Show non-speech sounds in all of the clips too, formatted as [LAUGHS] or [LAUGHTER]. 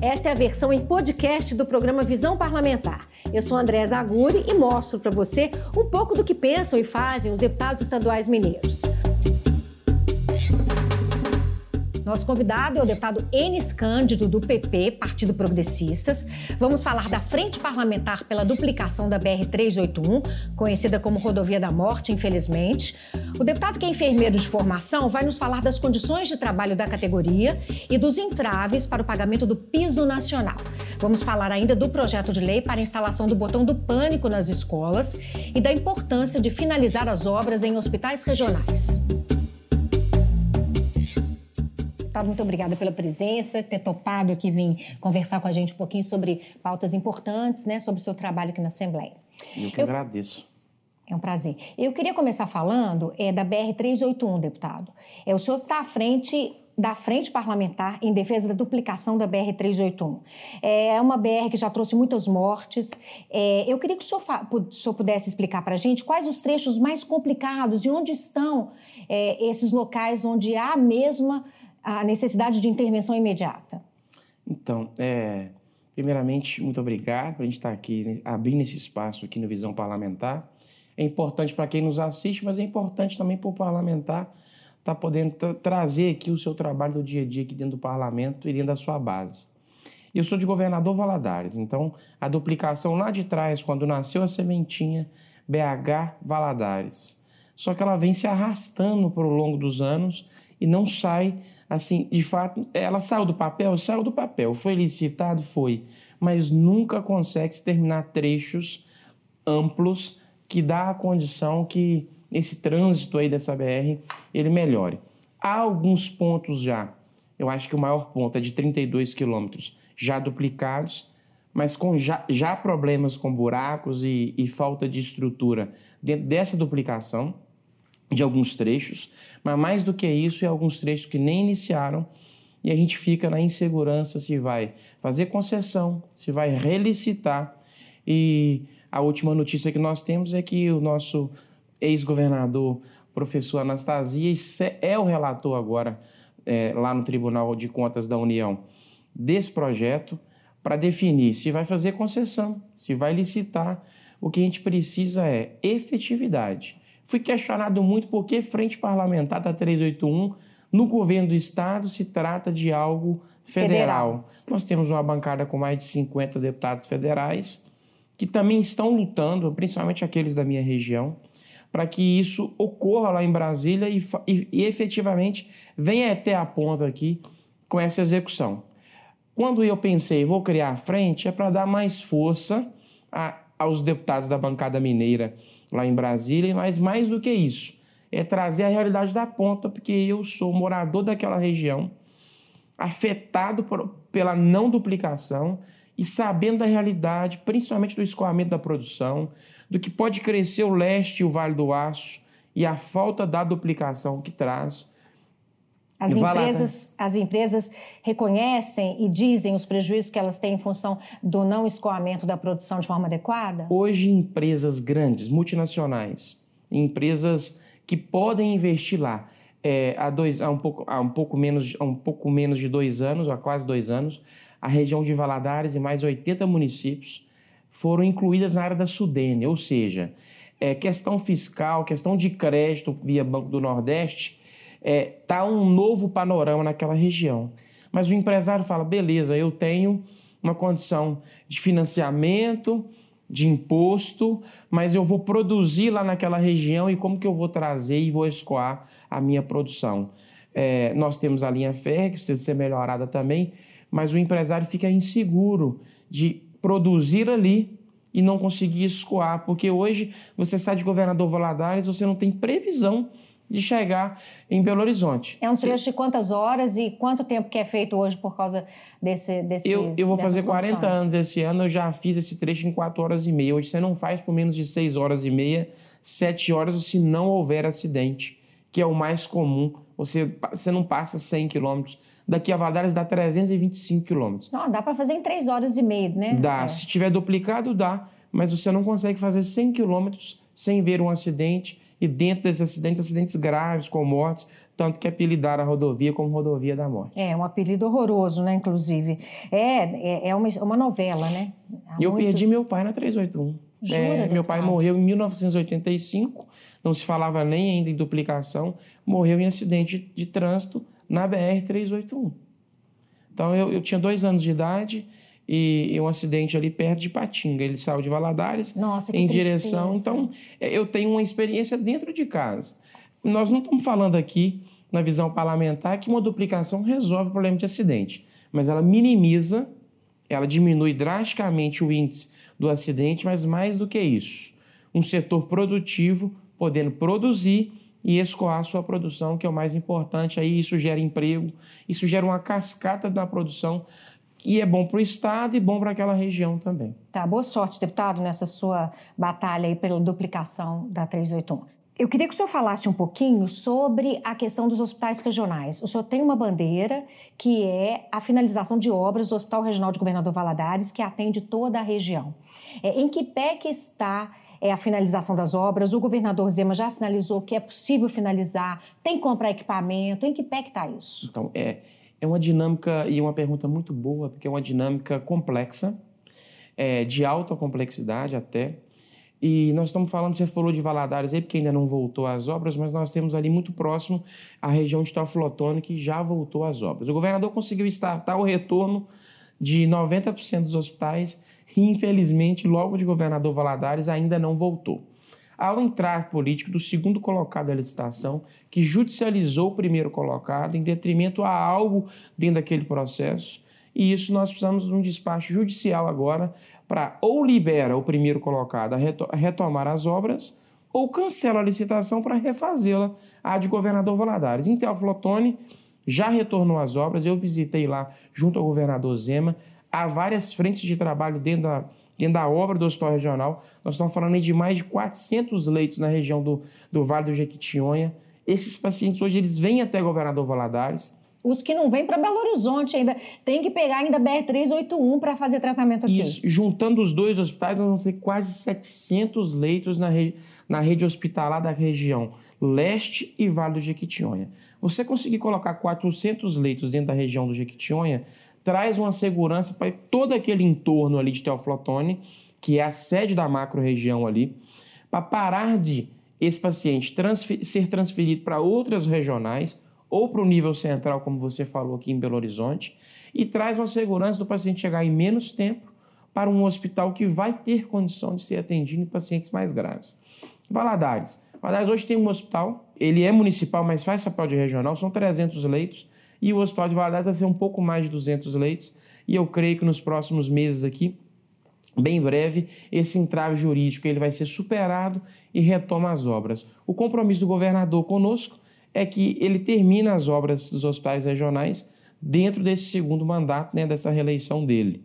Esta é a versão em podcast do programa Visão Parlamentar. Eu sou André Zaguri e mostro para você um pouco do que pensam e fazem os deputados estaduais mineiros. Nosso convidado é o deputado Enes Cândido, do PP, Partido Progressistas. Vamos falar da Frente Parlamentar pela duplicação da BR-381, conhecida como Rodovia da Morte, infelizmente. O deputado que é enfermeiro de formação vai nos falar das condições de trabalho da categoria e dos entraves para o pagamento do piso nacional. Vamos falar ainda do projeto de lei para a instalação do botão do pânico nas escolas e da importância de finalizar as obras em hospitais regionais deputado, muito obrigada pela presença, ter topado aqui vir conversar com a gente um pouquinho sobre pautas importantes, né, sobre o seu trabalho aqui na Assembleia. Eu que Eu... agradeço. É um prazer. Eu queria começar falando é, da BR-381, deputado. É, o senhor está à frente da Frente Parlamentar em defesa da duplicação da BR-381. É uma BR que já trouxe muitas mortes. É, eu queria que o senhor, o senhor pudesse explicar para a gente quais os trechos mais complicados e onde estão é, esses locais onde há a mesma a necessidade de intervenção imediata? Então, é, primeiramente, muito obrigado por a gente estar aqui, abrindo esse espaço aqui no Visão Parlamentar. É importante para quem nos assiste, mas é importante também para o parlamentar estar tá podendo trazer aqui o seu trabalho do dia a dia aqui dentro do parlamento e dentro da sua base. Eu sou de governador Valadares, então a duplicação lá de trás, quando nasceu a sementinha, BH Valadares. Só que ela vem se arrastando por longo dos anos e não sai assim, de fato, ela saiu do papel, saiu do papel, foi licitado, foi, mas nunca consegue se terminar trechos amplos que dá a condição que esse trânsito aí dessa BR ele melhore. Há alguns pontos já, eu acho que o maior ponto é de 32 quilômetros já duplicados, mas com já, já problemas com buracos e, e falta de estrutura dentro dessa duplicação de alguns trechos, mas mais do que isso, é alguns trechos que nem iniciaram e a gente fica na insegurança se vai fazer concessão, se vai relicitar. E a última notícia que nós temos é que o nosso ex-governador, professor Anastasia, é o relator agora é, lá no Tribunal de Contas da União desse projeto para definir se vai fazer concessão, se vai licitar. O que a gente precisa é efetividade Fui questionado muito por que frente parlamentar da 381 no governo do estado se trata de algo federal. federal. Nós temos uma bancada com mais de 50 deputados federais que também estão lutando, principalmente aqueles da minha região, para que isso ocorra lá em Brasília e, e, e efetivamente venha até a ponta aqui com essa execução. Quando eu pensei, vou criar a frente, é para dar mais força a, aos deputados da bancada mineira lá em Brasília, mas mais do que isso, é trazer a realidade da ponta, porque eu sou morador daquela região, afetado por, pela não duplicação e sabendo da realidade, principalmente do escoamento da produção, do que pode crescer o leste e o Vale do Aço e a falta da duplicação que traz. As empresas, as empresas reconhecem e dizem os prejuízos que elas têm em função do não escoamento da produção de forma adequada? Hoje, empresas grandes, multinacionais, empresas que podem investir lá, é, há, dois, há, um pouco, há, um pouco menos, há um pouco menos de dois anos, há quase dois anos, a região de Valadares e mais 80 municípios foram incluídas na área da Sudene, ou seja, é, questão fiscal, questão de crédito via Banco do Nordeste é, tá um novo panorama naquela região. Mas o empresário fala: beleza, eu tenho uma condição de financiamento, de imposto, mas eu vou produzir lá naquela região e como que eu vou trazer e vou escoar a minha produção? É, nós temos a linha férrea, que precisa ser melhorada também, mas o empresário fica inseguro de produzir ali e não conseguir escoar, porque hoje você sai de governador Valadares, você não tem previsão de chegar em Belo Horizonte. É um trecho de quantas horas e quanto tempo que é feito hoje por causa desse, desses Eu, eu vou fazer 40 condições? anos esse ano, eu já fiz esse trecho em 4 horas e meia. Hoje você não faz por menos de 6 horas e meia, 7 horas se não houver acidente, que é o mais comum. Você, você não passa 100 quilômetros. Daqui a Valadares dá 325 quilômetros. Não, dá para fazer em 3 horas e meia, né? Dá. É. Se tiver duplicado, dá. Mas você não consegue fazer 100 quilômetros sem ver um acidente e dentro desses acidentes, acidentes graves com mortes, tanto que apelidaram a rodovia como rodovia da morte. É, um apelido horroroso, né, inclusive. É, é, é uma, uma novela, né? Há eu muito... perdi meu pai na 381. Jura, é, meu pai morreu em 1985, não se falava nem ainda em duplicação, morreu em acidente de, de trânsito na BR-381. Então eu, eu tinha dois anos de idade, e, e, um acidente ali perto de Patinga. Ele saiu de Valadares Nossa, em direção. Então, é, eu tenho uma experiência dentro de casa. Nós não estamos falando aqui, na visão parlamentar, que uma duplicação resolve o problema de acidente, mas ela minimiza, ela diminui drasticamente o índice do acidente, mas mais do que isso, um setor produtivo podendo produzir e escoar sua produção, que é o mais importante. Aí isso gera emprego, isso gera uma cascata da produção e é bom para o Estado e bom para aquela região também. Tá, boa sorte, deputado, nessa sua batalha aí pela duplicação da 381. Eu queria que o senhor falasse um pouquinho sobre a questão dos hospitais regionais. O senhor tem uma bandeira que é a finalização de obras do Hospital Regional de Governador Valadares, que atende toda a região. É, em que pé que está é, a finalização das obras? O governador Zema já sinalizou que é possível finalizar, tem que comprar equipamento, em que pé que está isso? Então, é, é uma dinâmica e uma pergunta muito boa, porque é uma dinâmica complexa, é, de alta complexidade até. E nós estamos falando, você falou de Valadares aí, porque ainda não voltou às obras, mas nós temos ali muito próximo a região de Teoflotone, que já voltou às obras. O governador conseguiu startar o retorno de 90% dos hospitais e, infelizmente, logo de governador Valadares ainda não voltou ao entrar político do segundo colocado da licitação, que judicializou o primeiro colocado em detrimento a algo dentro daquele processo. E isso nós precisamos de um despacho judicial agora para ou libera o primeiro colocado a retomar as obras ou cancela a licitação para refazê-la a de governador Valadares. Em Teoflotone já retornou às obras, eu visitei lá junto ao governador Zema, há várias frentes de trabalho dentro da dentro da obra do Hospital Regional. Nós estamos falando de mais de 400 leitos na região do, do Vale do Jequitinhonha. Esses pacientes hoje eles vêm até Governador Valadares. Os que não vêm para Belo Horizonte ainda, tem que pegar ainda BR-381 para fazer tratamento aqui. Isso, juntando os dois hospitais, nós vamos ter quase 700 leitos na, re... na rede hospitalar da região leste e Vale do Jequitinhonha. Você conseguir colocar 400 leitos dentro da região do Jequitinhonha, traz uma segurança para todo aquele entorno ali de Teoflotone, que é a sede da macro-região ali, para parar de esse paciente transfer ser transferido para outras regionais ou para o nível central, como você falou aqui em Belo Horizonte, e traz uma segurança do paciente chegar em menos tempo para um hospital que vai ter condição de ser atendido em pacientes mais graves. Valadares. Valadares hoje tem um hospital, ele é municipal, mas faz papel de regional, são 300 leitos, e o Hospital de Valadares vai ser um pouco mais de 200 leitos e eu creio que nos próximos meses aqui, bem breve, esse entrave jurídico ele vai ser superado e retoma as obras. O compromisso do governador conosco é que ele termina as obras dos hospitais regionais dentro desse segundo mandato, né, dessa reeleição dele.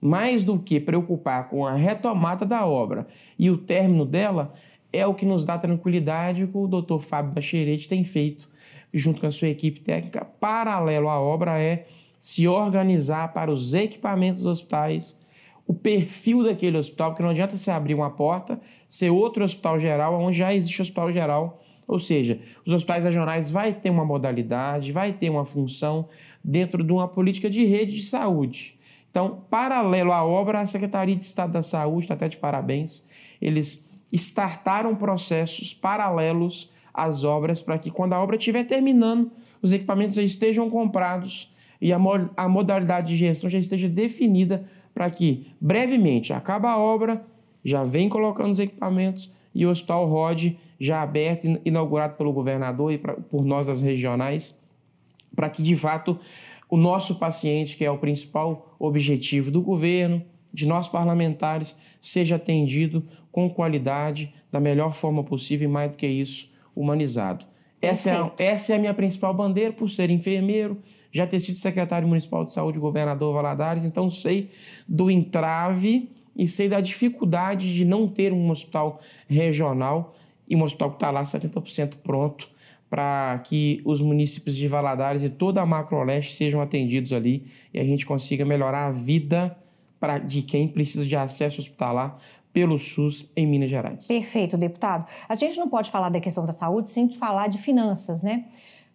Mais do que preocupar com a retomada da obra e o término dela, é o que nos dá tranquilidade que o doutor Fábio Bacheretti tem feito junto com a sua equipe técnica, paralelo à obra, é se organizar para os equipamentos dos hospitais, o perfil daquele hospital, porque não adianta você abrir uma porta, ser outro hospital geral, onde já existe hospital geral. Ou seja, os hospitais regionais vai ter uma modalidade, vai ter uma função dentro de uma política de rede de saúde. Então, paralelo à obra, a Secretaria de Estado da Saúde está até de parabéns. Eles startaram processos paralelos as obras para que, quando a obra estiver terminando, os equipamentos já estejam comprados e a, mo a modalidade de gestão já esteja definida para que, brevemente, acaba a obra, já vem colocando os equipamentos e o Hospital Rod já aberto, inaugurado pelo governador e pra, por nós, as regionais, para que, de fato, o nosso paciente, que é o principal objetivo do governo, de nós parlamentares, seja atendido com qualidade, da melhor forma possível e, mais do que isso, humanizado. Essa é, essa é a minha principal bandeira, por ser enfermeiro, já ter sido secretário municipal de saúde, governador Valadares, então sei do entrave e sei da dificuldade de não ter um hospital regional e um hospital que está lá 70% pronto para que os municípios de Valadares e toda a Macro-Leste sejam atendidos ali e a gente consiga melhorar a vida pra, de quem precisa de acesso hospitalar pelo SUS em Minas Gerais. Perfeito, deputado. A gente não pode falar da questão da saúde sem falar de finanças, né?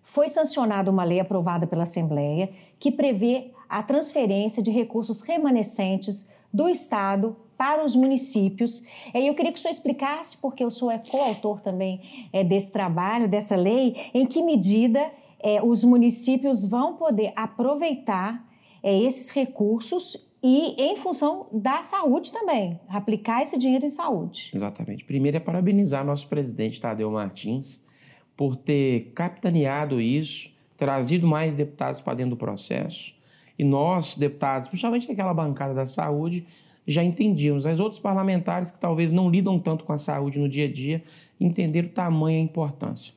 Foi sancionada uma lei aprovada pela Assembleia que prevê a transferência de recursos remanescentes do Estado para os municípios. E eu queria que o senhor explicasse, porque o senhor é coautor também é, desse trabalho, dessa lei, em que medida é, os municípios vão poder aproveitar é, esses recursos e em função da saúde também, aplicar esse dinheiro em saúde. Exatamente. Primeiro é parabenizar nosso presidente Tadeu Martins por ter capitaneado isso, trazido mais deputados para dentro do processo. E nós, deputados, principalmente naquela bancada da saúde, já entendíamos. As outros parlamentares que talvez não lidam tanto com a saúde no dia a dia entenderam o tamanho e a importância.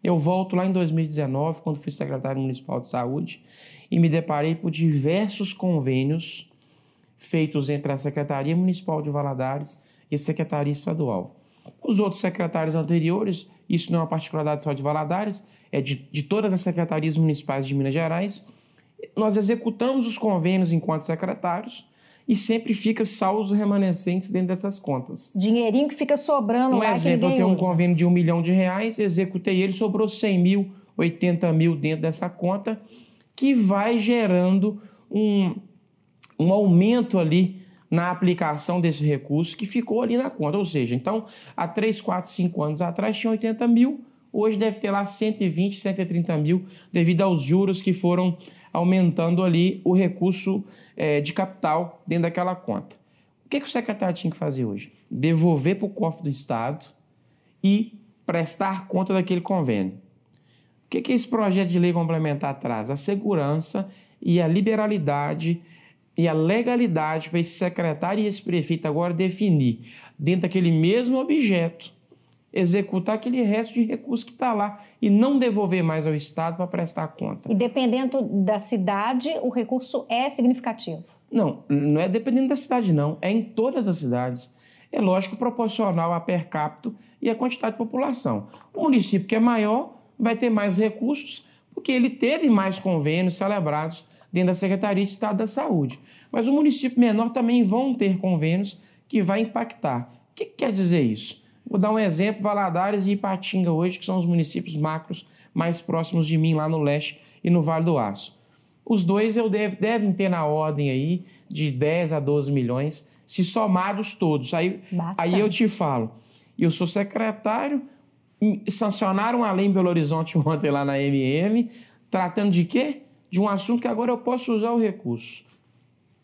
Eu volto lá em 2019, quando fui secretário municipal de saúde, e me deparei por diversos convênios feitos entre a Secretaria Municipal de Valadares e a Secretaria Estadual. Os outros secretários anteriores, isso não é uma particularidade só de Valadares, é de, de todas as secretarias municipais de Minas Gerais, nós executamos os convênios enquanto secretários e sempre fica saldos remanescentes dentro dessas contas. Dinheirinho que fica sobrando um lá exemplo, que eu tenho um convênio de um milhão de reais, executei ele, sobrou 100 mil, 80 mil dentro dessa conta, que vai gerando um, um aumento ali na aplicação desse recurso que ficou ali na conta. Ou seja, então, há 3, 4, 5 anos atrás tinha 80 mil, hoje deve ter lá 120, 130 mil, devido aos juros que foram aumentando ali o recurso é, de capital dentro daquela conta. O que, que o secretário tinha que fazer hoje? Devolver para o cofre do Estado e prestar conta daquele convênio. O que, que esse projeto de lei complementar traz? A segurança e a liberalidade e a legalidade para esse secretário e esse prefeito agora definir, dentro daquele mesmo objeto, executar aquele resto de recurso que está lá e não devolver mais ao Estado para prestar conta. E dependendo da cidade, o recurso é significativo. Não, não é dependendo da cidade, não. É em todas as cidades. É lógico proporcional a per capita e a quantidade de população. O município que é maior vai ter mais recursos porque ele teve mais convênios celebrados dentro da Secretaria de Estado da Saúde. Mas o município menor também vão ter convênios que vai impactar. O que quer dizer isso? Vou dar um exemplo: Valadares e Ipatinga hoje, que são os municípios macros mais próximos de mim lá no leste e no Vale do Aço. Os dois eu deve, devem ter na ordem aí de 10 a 12 milhões, se somados todos. Aí, aí eu te falo, eu sou secretário, sancionaram a lei em Belo Horizonte [LAUGHS] ontem lá na MM, tratando de quê? De um assunto que agora eu posso usar o recurso.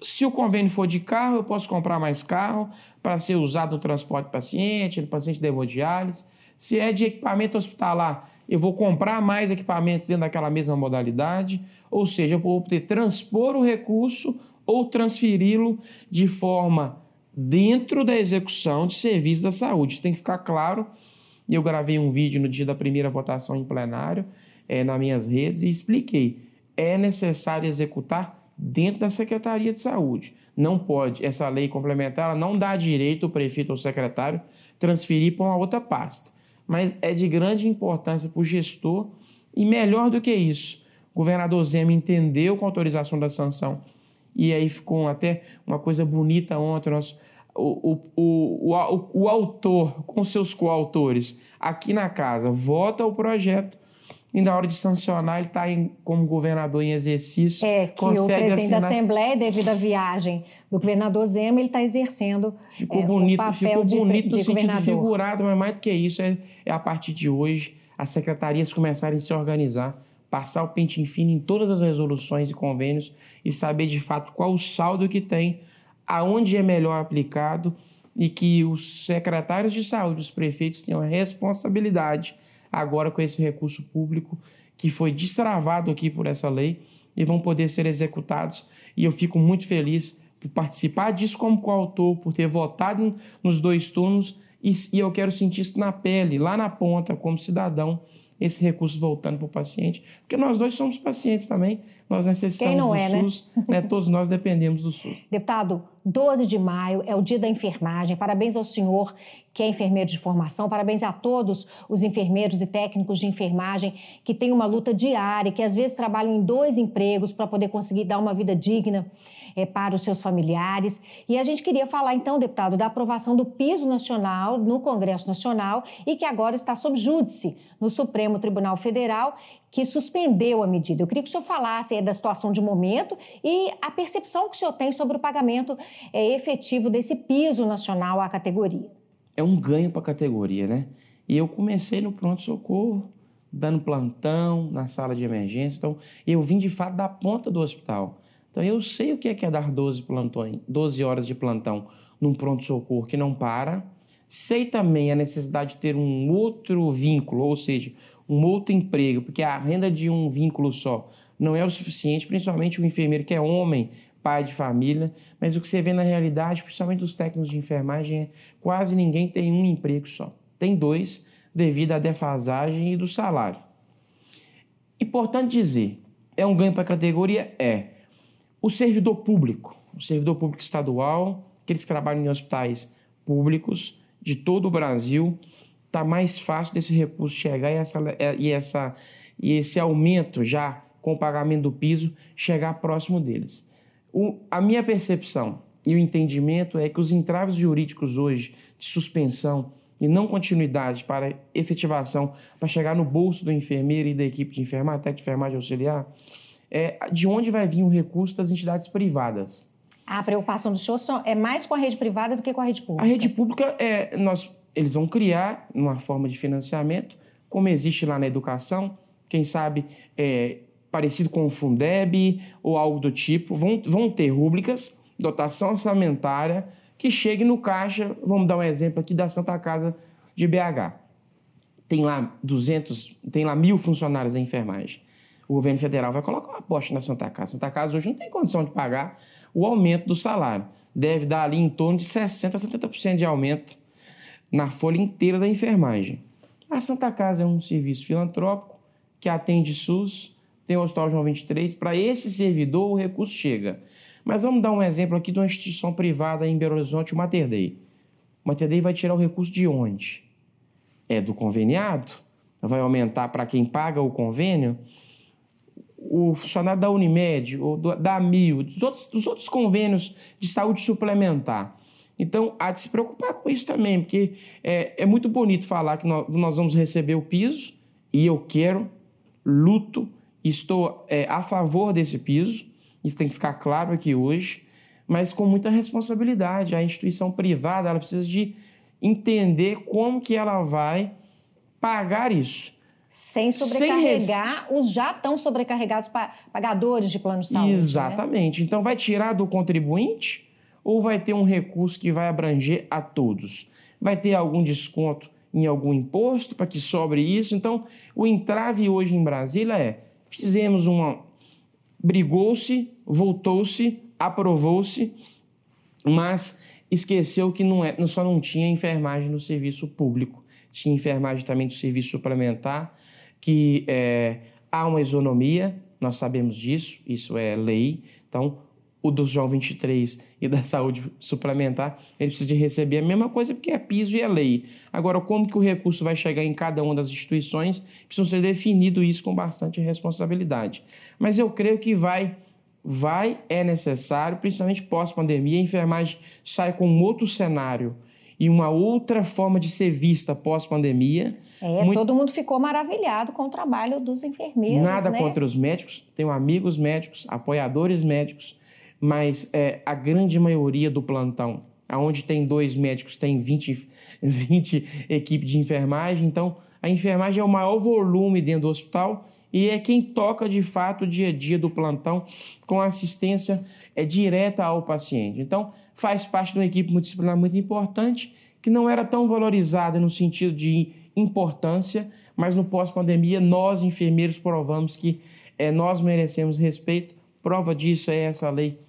Se o convênio for de carro, eu posso comprar mais carro para ser usado no transporte de paciente, no paciente de hemodiálise. Se é de equipamento hospitalar, eu vou comprar mais equipamentos dentro daquela mesma modalidade. Ou seja, eu vou poder transpor o recurso ou transferi-lo de forma dentro da execução de serviços da saúde. Isso tem que ficar claro. Eu gravei um vídeo no dia da primeira votação em plenário, é, nas minhas redes, e expliquei. É necessário executar dentro da Secretaria de Saúde. Não pode, essa lei complementar ela não dá direito ao prefeito ou secretário transferir para uma outra pasta. Mas é de grande importância para o gestor e melhor do que isso, o governador Zema entendeu com a autorização da sanção e aí ficou até uma coisa bonita ontem, nosso, o, o, o, o, o autor com seus coautores aqui na casa vota o projeto e na hora de sancionar, ele está como governador em exercício. É, que o presidente assinar... da Assembleia, devido à viagem do governador Zema, ele está exercendo ficou é, bonito, o papel ficou de, bonito de no sentido governador. figurado, mas mais do que isso, é, é a partir de hoje as secretarias começarem a se organizar, passar o pente fino em todas as resoluções e convênios e saber de fato qual o saldo que tem, aonde é melhor aplicado e que os secretários de saúde, os prefeitos tenham a responsabilidade agora com esse recurso público que foi destravado aqui por essa lei e vão poder ser executados. E eu fico muito feliz por participar disso como coautor, por ter votado nos dois turnos e, e eu quero sentir isso na pele, lá na ponta, como cidadão, esse recurso voltando para o paciente, porque nós dois somos pacientes também, nós necessitamos do é, SUS, né? né? [LAUGHS] todos nós dependemos do SUS. Deputado, 12 de maio é o dia da enfermagem. Parabéns ao senhor que é enfermeiro de formação, parabéns a todos os enfermeiros e técnicos de enfermagem que têm uma luta diária, que às vezes trabalham em dois empregos para poder conseguir dar uma vida digna é, para os seus familiares. E a gente queria falar, então, deputado, da aprovação do piso nacional no Congresso Nacional e que agora está sob júdice no Supremo Tribunal Federal, que suspendeu a medida. Eu queria que o senhor falasse da situação de momento e a percepção que o senhor tem sobre o pagamento é, efetivo desse piso nacional à categoria. É um ganho para a categoria, né? E eu comecei no pronto-socorro, dando plantão na sala de emergência. Então, eu vim de fato da ponta do hospital. Então eu sei o que é, que é dar 12, plantões, 12 horas de plantão num pronto-socorro que não para. Sei também a necessidade de ter um outro vínculo, ou seja, um outro emprego, porque a renda de um vínculo só não é o suficiente, principalmente o enfermeiro que é homem, pai de família, mas o que você vê na realidade, principalmente os técnicos de enfermagem, é quase ninguém tem um emprego só. Tem dois, devido à defasagem e do salário. Importante dizer, é um ganho para a categoria? É. O servidor público, o servidor público estadual, aqueles que trabalham em hospitais públicos de todo o Brasil, está mais fácil desse recurso chegar e, essa, e, essa, e esse aumento já com o pagamento do piso chegar próximo deles. O, a minha percepção e o entendimento é que os entraves jurídicos hoje de suspensão e não continuidade para efetivação, para chegar no bolso do enfermeiro e da equipe de enfermagem, até de enfermagem auxiliar, é, de onde vai vir o recurso das entidades privadas. A preocupação do senhor é mais com a rede privada do que com a rede pública? A rede pública, é, nós, eles vão criar uma forma de financiamento, como existe lá na educação, quem sabe é, parecido com o Fundeb ou algo do tipo, vão, vão ter rúbricas, dotação orçamentária, que chegue no caixa, vamos dar um exemplo aqui da Santa Casa de BH. Tem lá 200, tem lá mil funcionários da enfermagem o governo federal vai colocar uma aposta na Santa Casa. Santa Casa hoje não tem condição de pagar o aumento do salário. Deve dar ali em torno de 60% a 70% de aumento na folha inteira da enfermagem. A Santa Casa é um serviço filantrópico que atende SUS, tem o Hospital João 23. Para esse servidor, o recurso chega. Mas vamos dar um exemplo aqui de uma instituição privada em Belo Horizonte, o Mater Dei. O Mater Dei vai tirar o recurso de onde? É do conveniado? Vai aumentar para quem paga o convênio? o funcionário da Unimed, ou da AMIL, dos outros, dos outros convênios de saúde suplementar. Então, há de se preocupar com isso também, porque é, é muito bonito falar que nós, nós, vamos receber o piso, e eu quero, luto, estou é, a favor desse piso, isso tem que ficar claro aqui hoje, mas com muita responsabilidade. A instituição privada ela precisa de entender como que ela vai pagar isso. Sem sobrecarregar Sem os já tão sobrecarregados pagadores de plano de saúde. Né? Exatamente. Né? Então, vai tirar do contribuinte ou vai ter um recurso que vai abranger a todos? Vai ter algum desconto em algum imposto para que sobre isso? Então, o entrave hoje em Brasília é: fizemos uma. brigou-se, voltou-se, aprovou-se, mas esqueceu que não é, só não tinha enfermagem no serviço público, tinha enfermagem também do serviço suplementar que é, há uma isonomia, nós sabemos disso, isso é lei. Então, o do João 23 e da [LAUGHS] saúde suplementar, ele precisa de receber a mesma coisa porque é piso e é lei. Agora, como que o recurso vai chegar em cada uma das instituições, precisa ser definido isso com bastante responsabilidade. Mas eu creio que vai, vai, é necessário, principalmente pós-pandemia, a enfermagem sai com um outro cenário e uma outra forma de ser vista pós-pandemia. É, Muito... todo mundo ficou maravilhado com o trabalho dos enfermeiros. Nada né? contra os médicos, tenho amigos médicos, apoiadores médicos, mas é, a grande maioria do plantão, onde tem dois médicos, tem 20, 20 equipes de enfermagem, então a enfermagem é o maior volume dentro do hospital e é quem toca de fato o dia a dia do plantão com assistência é direta ao paciente. Então, faz parte de uma equipe multidisciplinar muito importante, que não era tão valorizada no sentido de importância, mas no pós-pandemia nós, enfermeiros, provamos que é, nós merecemos respeito. Prova disso é essa lei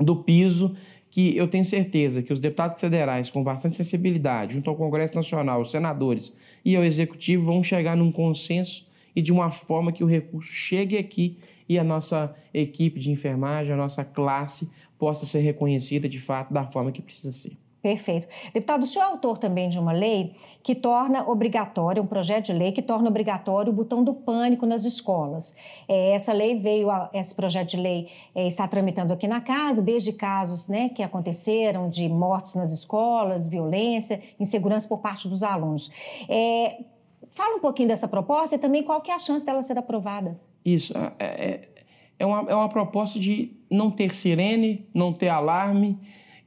do piso, que eu tenho certeza que os deputados federais, com bastante sensibilidade, junto ao Congresso Nacional, os senadores e ao Executivo, vão chegar num consenso e de uma forma que o recurso chegue aqui e a nossa equipe de enfermagem, a nossa classe possa ser reconhecida de fato da forma que precisa ser. Perfeito. Deputado, o senhor é autor também de uma lei que torna obrigatório, um projeto de lei que torna obrigatório o botão do pânico nas escolas. É, essa lei veio, a, esse projeto de lei é, está tramitando aqui na casa, desde casos né, que aconteceram de mortes nas escolas, violência, insegurança por parte dos alunos. É, fala um pouquinho dessa proposta e também qual que é a chance dela ser aprovada. Isso, é, é, é uma, é uma proposta de não ter sirene, não ter alarme,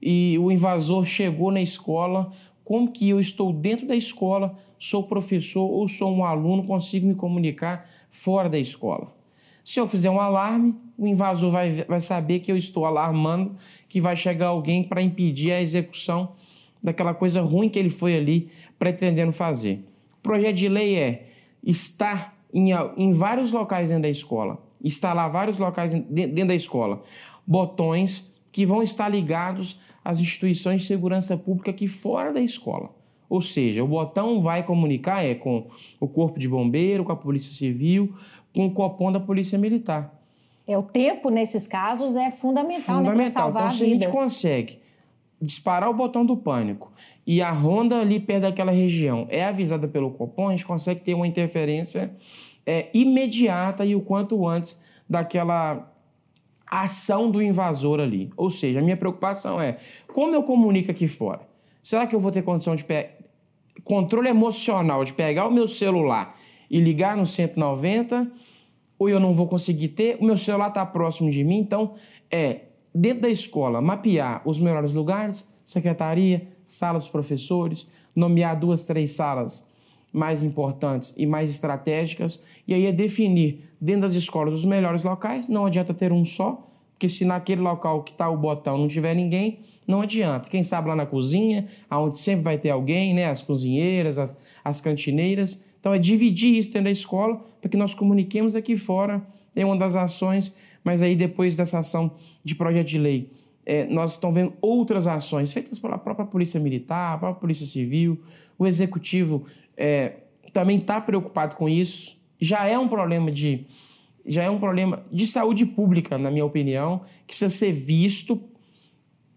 e o invasor chegou na escola, como que eu estou dentro da escola, sou professor ou sou um aluno, consigo me comunicar fora da escola. Se eu fizer um alarme, o invasor vai, vai saber que eu estou alarmando, que vai chegar alguém para impedir a execução daquela coisa ruim que ele foi ali pretendendo fazer. O projeto de lei é estar em, em vários locais dentro da escola, instalar vários locais dentro da escola, botões que vão estar ligados as instituições de segurança pública aqui fora da escola. Ou seja, o botão vai comunicar é com o Corpo de Bombeiro, com a Polícia Civil, com o Copom da Polícia Militar. É, o tempo nesses casos é fundamental, fundamental. Né, para salvar então, se a gente consegue disparar o botão do pânico e a ronda ali perto daquela região é avisada pelo Copom, a gente consegue ter uma interferência é, imediata e o quanto antes daquela ação do invasor ali. Ou seja, a minha preocupação é como eu comunico aqui fora? Será que eu vou ter condição de pe... controle emocional de pegar o meu celular e ligar no 190 ou eu não vou conseguir ter? O meu celular está próximo de mim, então é dentro da escola mapear os melhores lugares, secretaria, sala dos professores, nomear duas, três salas mais importantes e mais estratégicas, e aí é definir dentro das escolas os melhores locais. Não adianta ter um só, porque se naquele local que está o botão não tiver ninguém, não adianta. Quem sabe lá na cozinha, onde sempre vai ter alguém, né? as cozinheiras, as, as cantineiras. Então é dividir isso dentro da escola para que nós comuniquemos aqui fora. É uma das ações, mas aí depois dessa ação de projeto de lei, é, nós estamos vendo outras ações feitas pela própria Polícia Militar, a própria Polícia Civil. O Executivo é, também está preocupado com isso já é um problema de já é um problema de saúde pública, na minha opinião, que precisa ser visto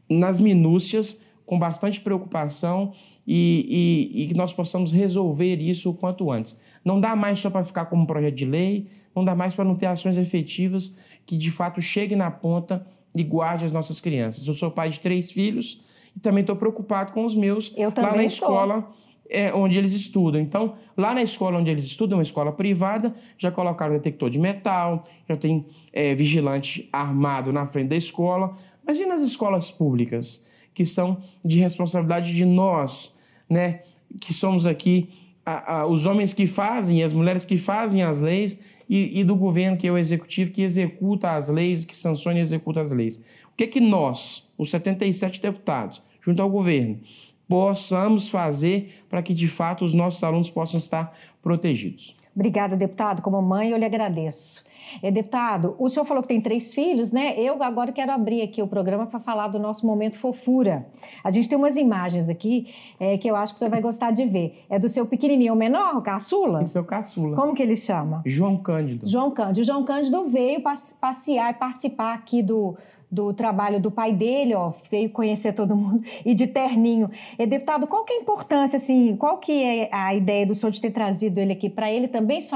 nas minúcias com bastante preocupação e, e, e que nós possamos resolver isso o quanto antes. Não dá mais só para ficar como um projeto de lei, não dá mais para não ter ações efetivas que de fato cheguem na ponta e guarde as nossas crianças. Eu sou pai de três filhos e também estou preocupado com os meus Eu lá na escola. Sou é, onde eles estudam. Então, lá na escola onde eles estudam, uma escola privada, já colocaram detector de metal, já tem é, vigilante armado na frente da escola. Mas e nas escolas públicas, que são de responsabilidade de nós, né? Que somos aqui a, a, os homens que fazem as mulheres que fazem as leis e, e, do governo, que é o executivo, que executa as leis, que sanciona e executa as leis. O que que nós, os 77 deputados, junto ao governo, possamos fazer para que, de fato, os nossos alunos possam estar protegidos. Obrigada, deputado. Como mãe, eu lhe agradeço. É, deputado, o senhor falou que tem três filhos, né? Eu agora quero abrir aqui o programa para falar do nosso momento fofura. A gente tem umas imagens aqui é, que eu acho que você vai gostar de ver. É do seu pequenininho, o menor, o caçula? Esse é o caçula. Como que ele chama? João Cândido. João Cândido. O João Cândido veio passear e participar aqui do, do trabalho do pai dele, ó, veio conhecer todo mundo e de terninho. E, deputado, qual que é a importância, assim, qual que é a ideia do senhor de ter trazido ele aqui para ele também se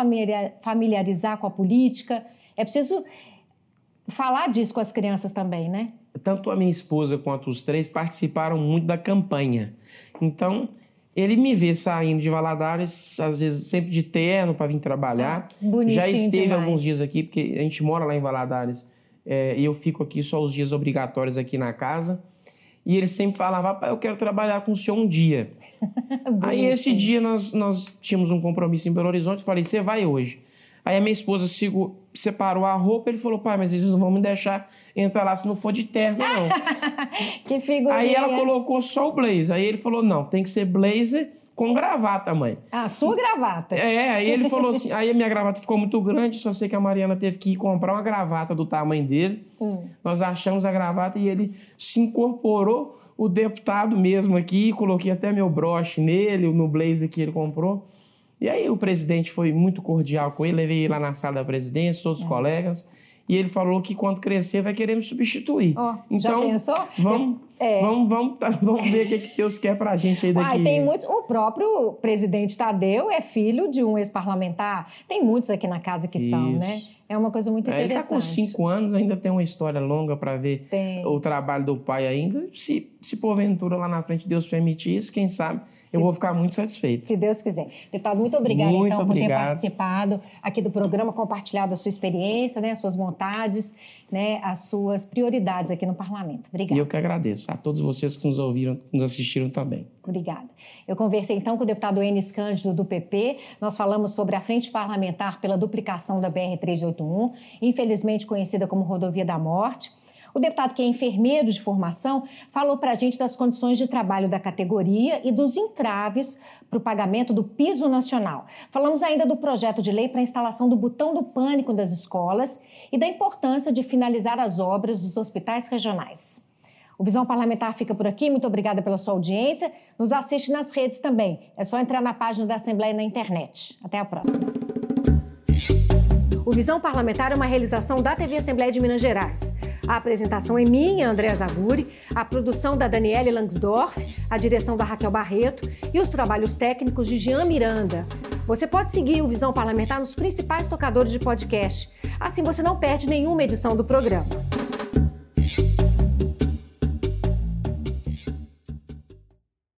familiarizar com a política? É preciso falar disso com as crianças também, né? Tanto a minha esposa quanto os três participaram muito da campanha. Então, ele me vê saindo de Valadares, às vezes sempre de terno para vir trabalhar. Ah, bonitinho Já esteve demais. alguns dias aqui, porque a gente mora lá em Valadares é, e eu fico aqui só os dias obrigatórios aqui na casa. E ele sempre falava, pai, eu quero trabalhar com o senhor um dia. [LAUGHS] Aí esse dia nós, nós tínhamos um compromisso em Belo Horizonte, falei, você vai hoje. Aí a minha esposa sigo, separou a roupa, ele falou, pai, mas eles não vão me deixar entrar lá se não for de terno, não. [LAUGHS] que figurinha. Aí ela colocou só o blazer. Aí ele falou, não, tem que ser blazer com gravata, mãe. Ah, sua gravata. É, aí ele falou [LAUGHS] assim, aí a minha gravata ficou muito grande, só sei que a Mariana teve que ir comprar uma gravata do tamanho dele. Hum. Nós achamos a gravata e ele se incorporou, o deputado mesmo aqui, coloquei até meu broche nele, no blazer que ele comprou. E aí o presidente foi muito cordial com ele, levei ele lá na sala da presidência, todos os é. colegas, e ele falou que quando crescer vai querer me substituir. Ó, então, já pensou? Vamos, É. vamos, vamos, tá- [LAUGHS] vamos ver o que, que Deus quer pra gente aí daqui. Uai, tem muitos. O próprio presidente Tadeu é filho de um ex-parlamentar. Tem muitos aqui na casa que são, né? Isso. É uma coisa muito É, ele interessante. está com cinco anos, ainda tem uma história longa para ver Tem. o trabalho do pai ainda. Se, se porventura lá na frente Deus permitir isso, quem sabe eu vou ficar muito satisfeito. Se Deus quiser. Deputado, muito obrigada, Muito então, por ter obrigado. participado aqui do programa, compartilhado a sua experiência, né, as suas vontades, né, as suas prioridades aqui no parlamento. E Obrigada. eu que agradeço a todos vocês que nos ouviram, nos assistiram também. Obrigada. Eu conversei então com o deputado Enes Cândido do PP. Nós falamos sobre a frente parlamentar pela duplicação da BR-381, infelizmente conhecida como Rodovia da Morte. O deputado, que é enfermeiro de formação, falou para a gente das condições de trabalho da categoria e dos entraves para o pagamento do piso nacional. Falamos ainda do projeto de lei para a instalação do botão do pânico das escolas e da importância de finalizar as obras dos hospitais regionais. O Visão Parlamentar fica por aqui. Muito obrigada pela sua audiência. Nos assiste nas redes também. É só entrar na página da Assembleia na internet. Até a próxima. O Visão Parlamentar é uma realização da TV Assembleia de Minas Gerais. A apresentação é minha, Andréa Zaguri, a produção da Daniele Langsdorff, a direção da Raquel Barreto e os trabalhos técnicos de Jean Miranda. Você pode seguir o Visão Parlamentar nos principais tocadores de podcast. Assim você não perde nenhuma edição do programa.